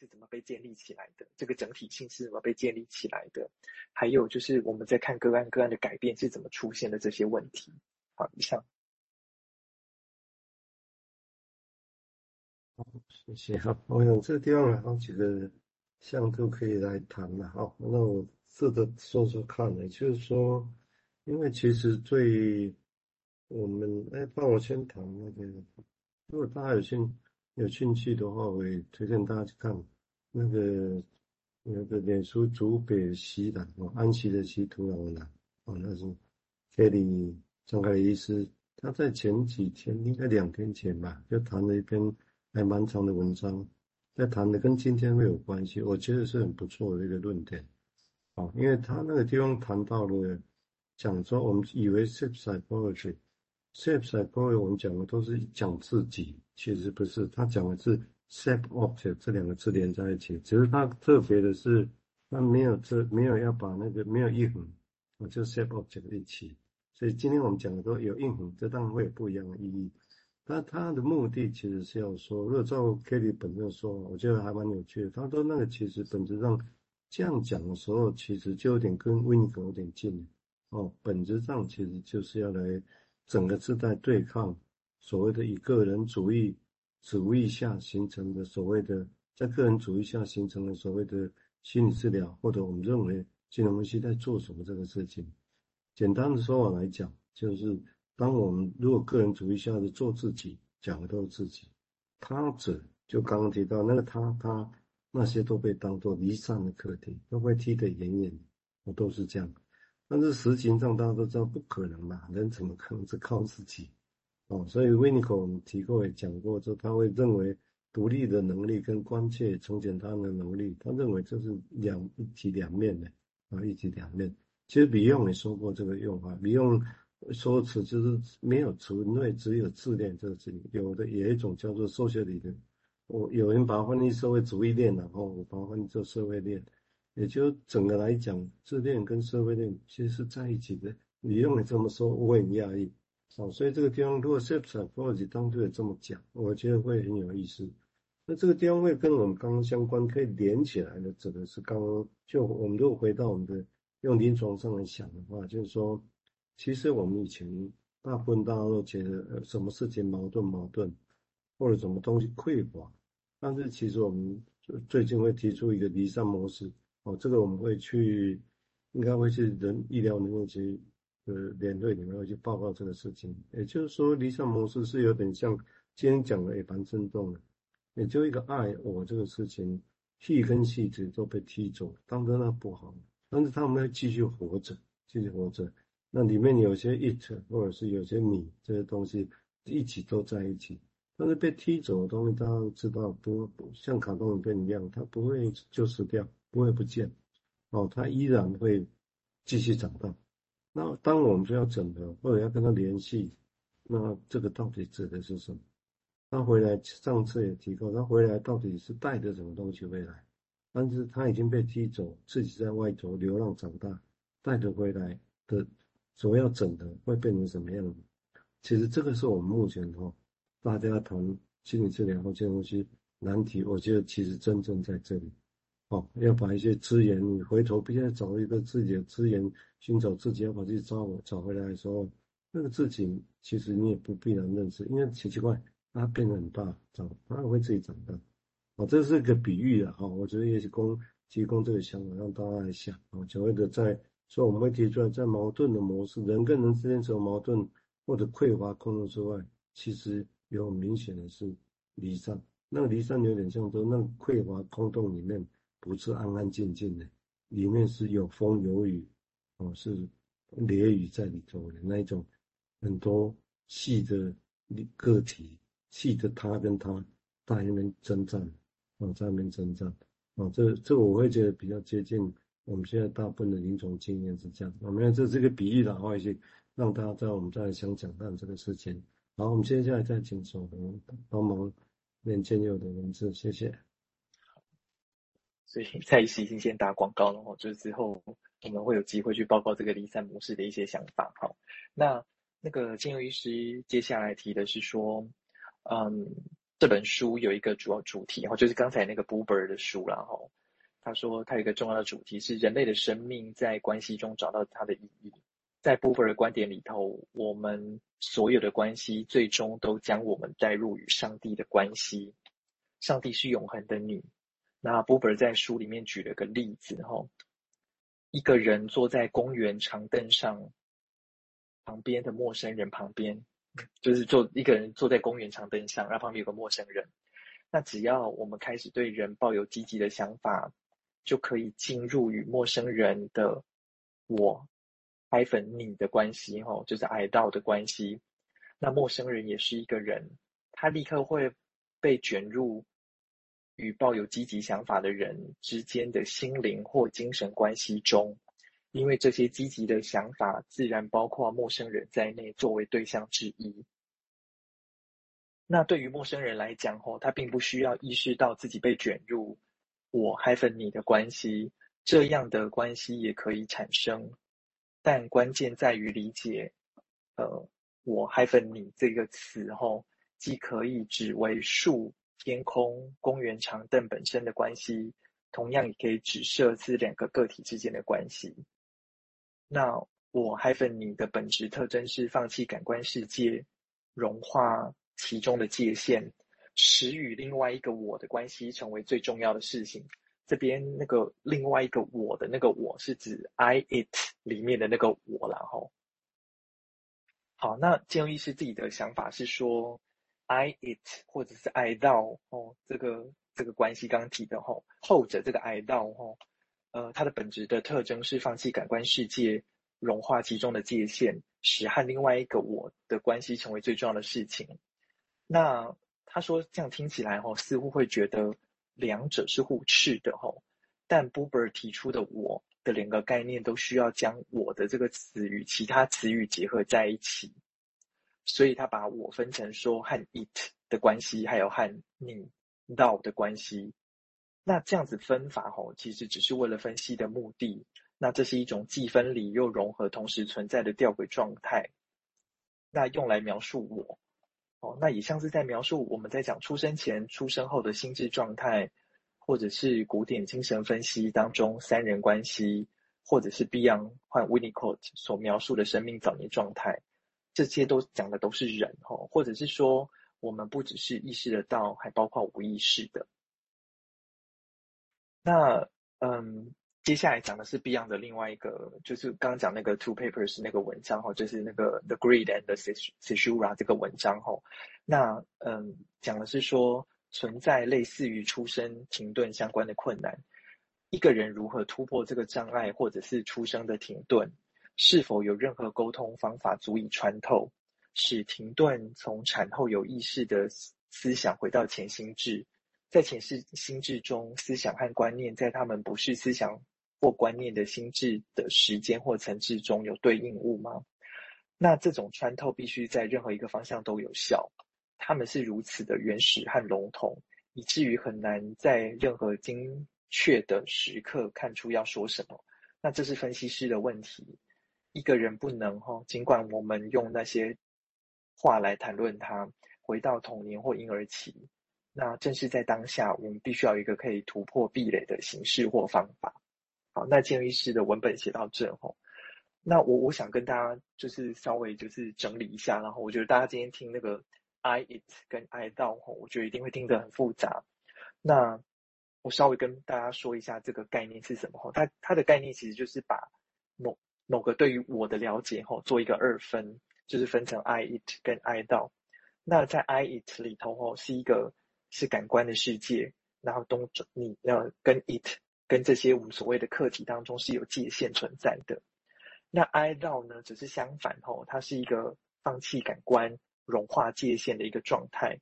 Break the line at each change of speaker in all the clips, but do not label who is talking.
是怎么被建立起来的，这个整体性是怎么被建立起来的，还有就是我们在看个案个案的改变是怎么出现的这些问题。好，以上。
好，谢谢。哈，我想这个地方有好几个项都可以来谈了。哈，那我试着说说看呢，就是说，因为其实最我们哎，帮我先谈那个，如果大家有兴有兴趣的话，我也推荐大家去看那个那个脸书竹北西的哦，安息的息土壤的哦，那是 Kelly 张凯医师，他在前几天应该两天前吧，就谈了一篇。还蛮长的文章，在谈的跟今天会有关系，我觉得是很不错的一个论点。哦，因为他那个地方谈到了，讲说我们以为 self psychology，self psychology 我们讲的都是讲自己，其实不是，他讲的是 “set object 这两个字连在一起，只是他特别的是，他没有这没有要把那个没有印痕，我就 “set object 一起，所以今天我们讲的都有印痕，这当然会有不一样的意义。那他的目的其实是要说，如果照 Kelly 本身说，我觉得还蛮有趣的。他说那个其实本质上这样讲的时候，其实就有点跟 Winnicott 有点近哦。本质上其实就是要来整个是在对抗所谓的以个人主义主义下形成的所谓的在个人主义下形成的所谓的心理治疗，或者我们认为金融分析在做什么这个事情。简单的说法来讲，就是。当我们如果个人主义下的做自己，讲的都是自己，他者就刚刚提到那个他他那些都被当作离散的课题，都被踢得远远，我都是这样。但是实情上大家都知道不可能嘛，人怎么可能是靠自己？哦，所以维尼口我们提过也讲过，就他会认为独立的能力跟关切从简他的能力，他认为这是两一体两面的啊，一体两面。其实比用也说过这个用法，比用。说辞就是没有纯粹只有自恋这个字，有的有一种叫做社会理论，我有人把它翻译社会主义恋，然后我把它翻译做社会恋，也就整个来讲，自恋跟社会恋其实是在一起的。你用你这么说，我很讶异。哦，所以这个地方如果 self-psychology 当对这么讲，我觉得会很有意思。那这个地方会跟我们刚刚相关，可以连起来的，指的是刚刚就我们如果回到我们的用临床上来想的话，就是说。其实我们以前大部分大家都觉得，呃，什么事情矛盾矛盾，或者什么东西匮乏。但是其实我们最近会提出一个离散模式，哦，这个我们会去，应该会去人医疗能力局呃联队里面会去报告这个事情。也就是说，离散模式是有点像今天讲的野蛮振动的，也就一个爱我这个事情，细跟细节都被踢走，当真那不好，但是他们会继续活着，继续活着。那里面有些 it 或者是有些你这些东西一起都在一起，但是被踢走的东西，大家都知道不不像卡通影片一样，它不会就死掉，不会不见，哦，它依然会继续长大。那当我们就要整合或者要跟他联系，那这个到底指的是什么？他回来上次也提过，他回来到底是带着什么东西回来？但是他已经被踢走，自己在外头流浪长大，带着回来的。所要整的会变成什么样子？其实这个是我们目前哈，大家谈心理治疗或这些东西难题，我觉得其实真正在这里，哦，要把一些资源，你回头必须要找一个自己的资源，寻找自己，要把自己找找回来的时候，那个自己其实你也不必然认识，因为奇奇怪，它变得很大，长，它会自己长大，哦，这是一个比喻的，哈，我觉得也是供提供这个想法让大家来想，啊，所谓的在。所以我们会提出来，在矛盾的模式，人跟人之间是有矛盾或者匮乏空洞之外，其实有很明显的是离散。那个离散有点像说，那个匮乏空洞里面不是安安静静的，里面是有风有雨，哦，是雷雨在里头的那一种，很多细的个体，细的他跟他在那边征战，哦，在那边征战，哦，这这我会觉得比较接近。我们现在大部分的临床经验是这样，我们这这个比喻的话，去让大家知道我们在想讲到这个事情。好，我们接下来再请守恒帮忙念建佑的文字，谢谢。
所以蔡医师已经先打广告了哦，就是之后我们会有机会去报告这个离散模式的一些想法。好，那那个建佑医师接下来提的是说，嗯，这本书有一个主要主题，然后就是刚才那个 Buber 的书，然后他说他有一个重要的主题是人类的生命在关系中找到它的意义。在 Buber 的观点里头，我们所有的关系最终都将我们带入与上帝的关系。上帝是永恒的你。那波伯在书里面举了个例子，哈，一个人坐在公园长凳上，旁边的陌生人旁边，就是坐一个人坐在公园长凳上，然后旁边有个陌生人。那只要我们开始对人抱有积极的想法，就可以进入与陌生人的我 -hyphen 你的关系，哈，就是 I 道的关系。那陌生人也是一个人，他立刻会被卷入。与抱有积极想法的人之间的心灵或精神关系中，因为这些积极的想法自然包括陌生人在内作为对象之一。那对于陌生人来讲，吼，他并不需要意识到自己被卷入我 -hyphen 你的关系，这样的关系也可以产生。但关键在于理解，呃，我 -hyphen 你这个词，吼，既可以指为树。天空、公园长凳本身的关系，同样也可以指涉这两个个体之间的关系。那我 -hyphen 你的本质特征是放弃感官世界，融化其中的界限，使与另外一个我的关系成为最重要的事情。这边那个另外一个我的那个我是指 I it 里面的那个我，然后好，那建议是自己的想法是说。I it 或者是 I thou 哦，这个这个关系刚提的吼，后者这个 I thou 吼，呃，它的本质的特征是放弃感官世界，融化其中的界限，使和另外一个我的关系成为最重要的事情。那他说这样听起来吼，似乎会觉得两者是互斥的吼，但 Buber 提出的我的两个概念都需要将我的这个词与其他词语结合在一起。所以他把我分成说和 it 的关系，还有和你 thou 的关系。那这样子分法吼，其实只是为了分析的目的。那这是一种既分离又融合同时存在的吊诡状态。那用来描述我，哦，那也像是在描述我们在讲出生前、出生后的心智状态，或者是古典精神分析当中三人关系，或者是 Beyond 和 Winnicott 所描述的生命早年状态。这些都讲的都是人吼，或者是说，我们不只是意识得到，还包括无意识的。那嗯，接下来讲的是 Beyond 的另外一个，就是刚刚讲那个 Two Papers 那个文章哈，就是那个 The Greed and the Caesura 这个文章哈。那嗯，讲的是说，存在类似于出生停顿相关的困难，一个人如何突破这个障碍，或者是出生的停顿。是否有任何沟通方法足以穿透，使停顿从产后有意识的思想回到前心智，在前世心智中，思想和观念在他们不是思想或观念的心智的时间或层次中有对应物吗？那这种穿透必须在任何一个方向都有效。他们是如此的原始和笼统，以至于很难在任何精确的时刻看出要说什么。那这是分析师的问题。一个人不能哈，尽管我们用那些话来谈论他，回到童年或婴儿期，那正是在当下，我们必须要一个可以突破壁垒的形式或方法。好，那建议师的文本写到这吼，那我我想跟大家就是稍微就是整理一下，然后我觉得大家今天听那个 I it 跟 I thou 吼，我觉得一定会听得很复杂。那我稍微跟大家说一下这个概念是什么吼，它它的概念其实就是把某某个对于我的了解后，做一个二分，就是分成 I it 跟 I thou。那在 I it 里头哦，是一个是感官的世界，然后东你要跟 it 跟这些我们所谓的客体当中是有界限存在的。那 I thou 呢，只是相反哦，它是一个放弃感官、融化界限的一个状态。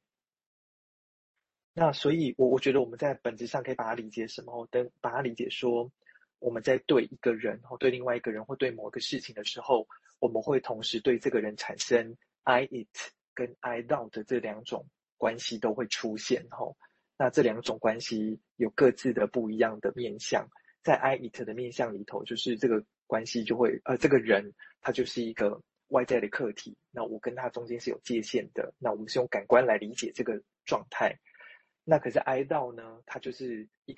那所以我我觉得我们在本质上可以把它理解什么？等把它理解说。我们在对一个人或对另外一个人或对某个事情的时候，我们会同时对这个人产生 I it 跟 I doubt 这两种关系都会出现吼。那这两种关系有各自的不一样的面向，在 I it 的面向里头，就是这个关系就会呃，这个人他就是一个外在的客体，那我跟他中间是有界限的，那我们是用感官来理解这个状态。那可是哀悼呢，它就是一个